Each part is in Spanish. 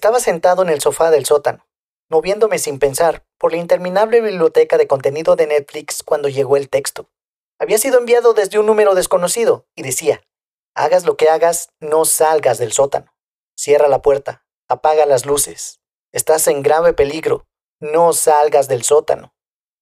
Estaba sentado en el sofá del sótano, moviéndome sin pensar por la interminable biblioteca de contenido de Netflix cuando llegó el texto. Había sido enviado desde un número desconocido y decía, hagas lo que hagas, no salgas del sótano. Cierra la puerta, apaga las luces. Estás en grave peligro, no salgas del sótano.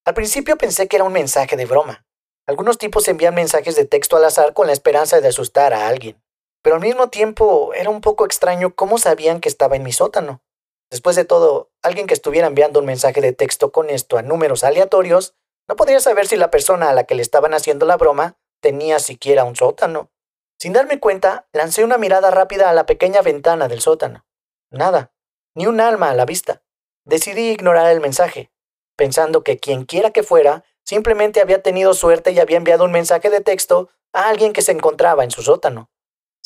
Al principio pensé que era un mensaje de broma. Algunos tipos envían mensajes de texto al azar con la esperanza de asustar a alguien. Pero al mismo tiempo era un poco extraño cómo sabían que estaba en mi sótano. Después de todo, alguien que estuviera enviando un mensaje de texto con esto a números aleatorios no podría saber si la persona a la que le estaban haciendo la broma tenía siquiera un sótano. Sin darme cuenta, lancé una mirada rápida a la pequeña ventana del sótano. Nada, ni un alma a la vista. Decidí ignorar el mensaje, pensando que quien quiera que fuera simplemente había tenido suerte y había enviado un mensaje de texto a alguien que se encontraba en su sótano.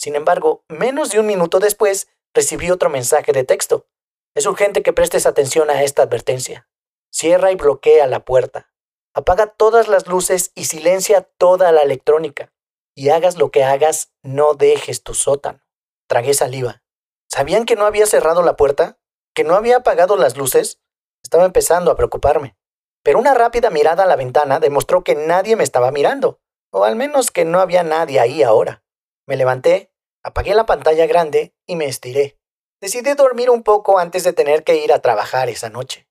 Sin embargo, menos de un minuto después, recibí otro mensaje de texto. Es urgente que prestes atención a esta advertencia. Cierra y bloquea la puerta. Apaga todas las luces y silencia toda la electrónica. Y hagas lo que hagas, no dejes tu sótano. Tragué saliva. ¿Sabían que no había cerrado la puerta? ¿Que no había apagado las luces? Estaba empezando a preocuparme. Pero una rápida mirada a la ventana demostró que nadie me estaba mirando, o al menos que no había nadie ahí ahora. Me levanté, apagué la pantalla grande y me estiré. Decidí dormir un poco antes de tener que ir a trabajar esa noche.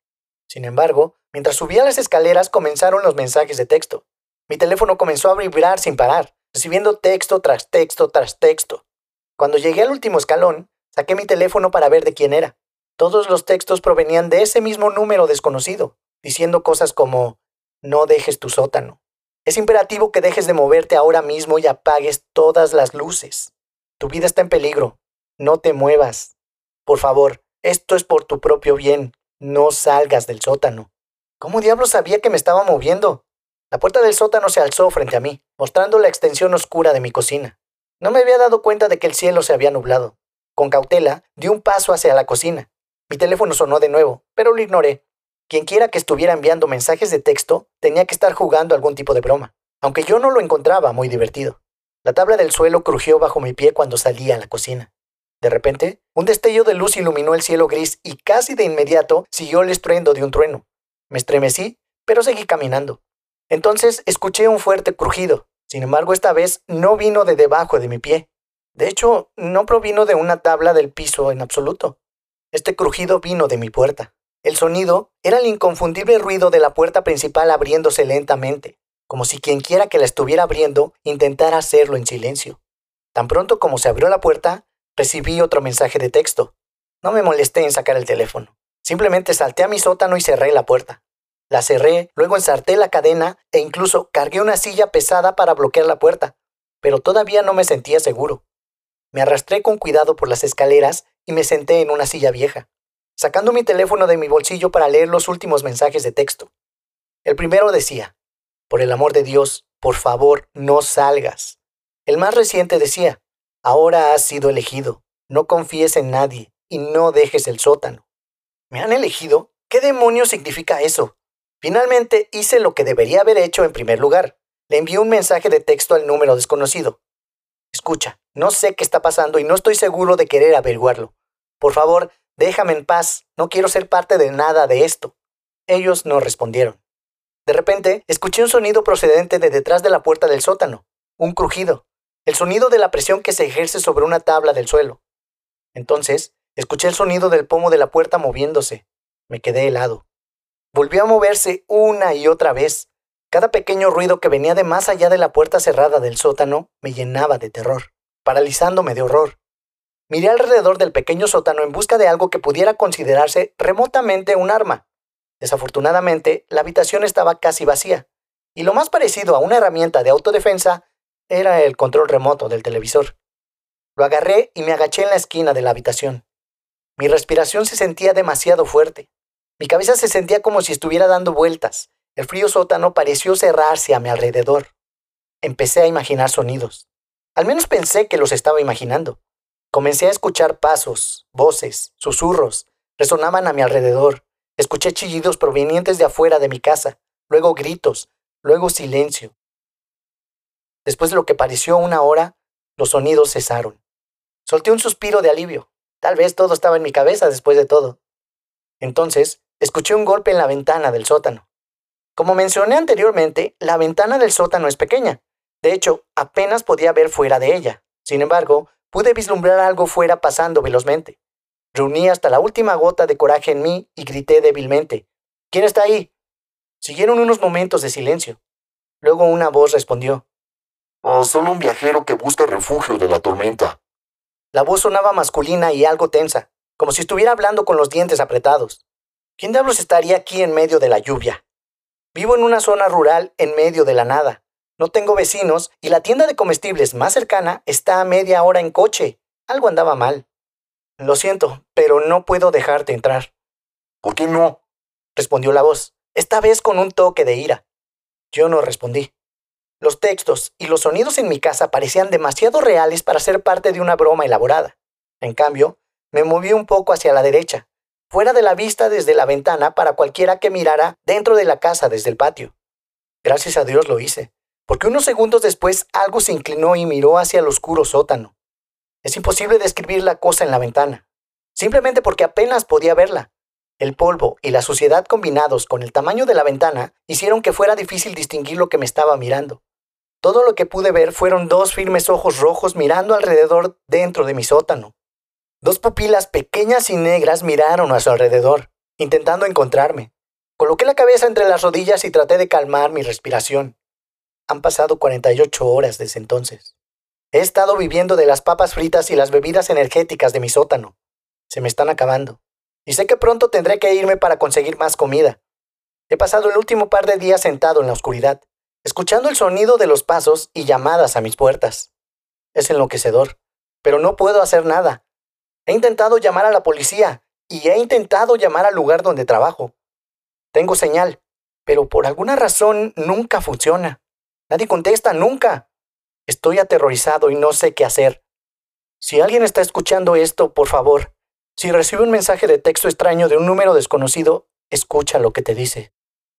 Sin embargo, mientras subía las escaleras comenzaron los mensajes de texto. Mi teléfono comenzó a vibrar sin parar, recibiendo texto tras texto tras texto. Cuando llegué al último escalón, saqué mi teléfono para ver de quién era. Todos los textos provenían de ese mismo número desconocido, diciendo cosas como, no dejes tu sótano. Es imperativo que dejes de moverte ahora mismo y apagues todas las luces. Tu vida está en peligro. No te muevas. Por favor, esto es por tu propio bien. No salgas del sótano. ¿Cómo diablos sabía que me estaba moviendo? La puerta del sótano se alzó frente a mí, mostrando la extensión oscura de mi cocina. No me había dado cuenta de que el cielo se había nublado. Con cautela, di un paso hacia la cocina. Mi teléfono sonó de nuevo, pero lo ignoré. Quienquiera que estuviera enviando mensajes de texto tenía que estar jugando algún tipo de broma, aunque yo no lo encontraba muy divertido. La tabla del suelo crujió bajo mi pie cuando salí a la cocina. De repente, un destello de luz iluminó el cielo gris y casi de inmediato siguió el estruendo de un trueno. Me estremecí, pero seguí caminando. Entonces escuché un fuerte crujido. Sin embargo, esta vez no vino de debajo de mi pie. De hecho, no provino de una tabla del piso en absoluto. Este crujido vino de mi puerta. El sonido era el inconfundible ruido de la puerta principal abriéndose lentamente, como si quienquiera que la estuviera abriendo intentara hacerlo en silencio. Tan pronto como se abrió la puerta, recibí otro mensaje de texto. No me molesté en sacar el teléfono. Simplemente salté a mi sótano y cerré la puerta. La cerré, luego ensarté la cadena e incluso cargué una silla pesada para bloquear la puerta, pero todavía no me sentía seguro. Me arrastré con cuidado por las escaleras y me senté en una silla vieja sacando mi teléfono de mi bolsillo para leer los últimos mensajes de texto. El primero decía, por el amor de Dios, por favor, no salgas. El más reciente decía, ahora has sido elegido, no confíes en nadie y no dejes el sótano. ¿Me han elegido? ¿Qué demonios significa eso? Finalmente hice lo que debería haber hecho en primer lugar. Le envié un mensaje de texto al número desconocido. Escucha, no sé qué está pasando y no estoy seguro de querer averiguarlo. Por favor, Déjame en paz, no quiero ser parte de nada de esto. Ellos no respondieron. De repente, escuché un sonido procedente de detrás de la puerta del sótano, un crujido, el sonido de la presión que se ejerce sobre una tabla del suelo. Entonces, escuché el sonido del pomo de la puerta moviéndose. Me quedé helado. Volvió a moverse una y otra vez. Cada pequeño ruido que venía de más allá de la puerta cerrada del sótano me llenaba de terror, paralizándome de horror. Miré alrededor del pequeño sótano en busca de algo que pudiera considerarse remotamente un arma. Desafortunadamente, la habitación estaba casi vacía, y lo más parecido a una herramienta de autodefensa era el control remoto del televisor. Lo agarré y me agaché en la esquina de la habitación. Mi respiración se sentía demasiado fuerte. Mi cabeza se sentía como si estuviera dando vueltas. El frío sótano pareció cerrarse a mi alrededor. Empecé a imaginar sonidos. Al menos pensé que los estaba imaginando. Comencé a escuchar pasos, voces, susurros, resonaban a mi alrededor. Escuché chillidos provenientes de afuera de mi casa, luego gritos, luego silencio. Después de lo que pareció una hora, los sonidos cesaron. Solté un suspiro de alivio. Tal vez todo estaba en mi cabeza después de todo. Entonces, escuché un golpe en la ventana del sótano. Como mencioné anteriormente, la ventana del sótano es pequeña. De hecho, apenas podía ver fuera de ella. Sin embargo, pude vislumbrar algo fuera pasando velozmente. Reuní hasta la última gota de coraje en mí y grité débilmente. ¿Quién está ahí? Siguieron unos momentos de silencio. Luego una voz respondió. Oh, solo un viajero que busca refugio de la tormenta. La voz sonaba masculina y algo tensa, como si estuviera hablando con los dientes apretados. ¿Quién diablos estaría aquí en medio de la lluvia? Vivo en una zona rural en medio de la nada. No tengo vecinos y la tienda de comestibles más cercana está a media hora en coche. Algo andaba mal. Lo siento, pero no puedo dejarte entrar. ¿Por qué no? respondió la voz, esta vez con un toque de ira. Yo no respondí. Los textos y los sonidos en mi casa parecían demasiado reales para ser parte de una broma elaborada. En cambio, me moví un poco hacia la derecha, fuera de la vista desde la ventana para cualquiera que mirara dentro de la casa desde el patio. Gracias a Dios lo hice, porque unos segundos después algo se inclinó y miró hacia el oscuro sótano. Es imposible describir la cosa en la ventana, simplemente porque apenas podía verla. El polvo y la suciedad combinados con el tamaño de la ventana hicieron que fuera difícil distinguir lo que me estaba mirando. Todo lo que pude ver fueron dos firmes ojos rojos mirando alrededor dentro de mi sótano. Dos pupilas pequeñas y negras miraron a su alrededor, intentando encontrarme. Coloqué la cabeza entre las rodillas y traté de calmar mi respiración. Han pasado 48 horas desde entonces. He estado viviendo de las papas fritas y las bebidas energéticas de mi sótano. Se me están acabando. Y sé que pronto tendré que irme para conseguir más comida. He pasado el último par de días sentado en la oscuridad, escuchando el sonido de los pasos y llamadas a mis puertas. Es enloquecedor, pero no puedo hacer nada. He intentado llamar a la policía y he intentado llamar al lugar donde trabajo. Tengo señal, pero por alguna razón nunca funciona. Nadie contesta nunca. Estoy aterrorizado y no sé qué hacer. Si alguien está escuchando esto, por favor, si recibe un mensaje de texto extraño de un número desconocido, escucha lo que te dice.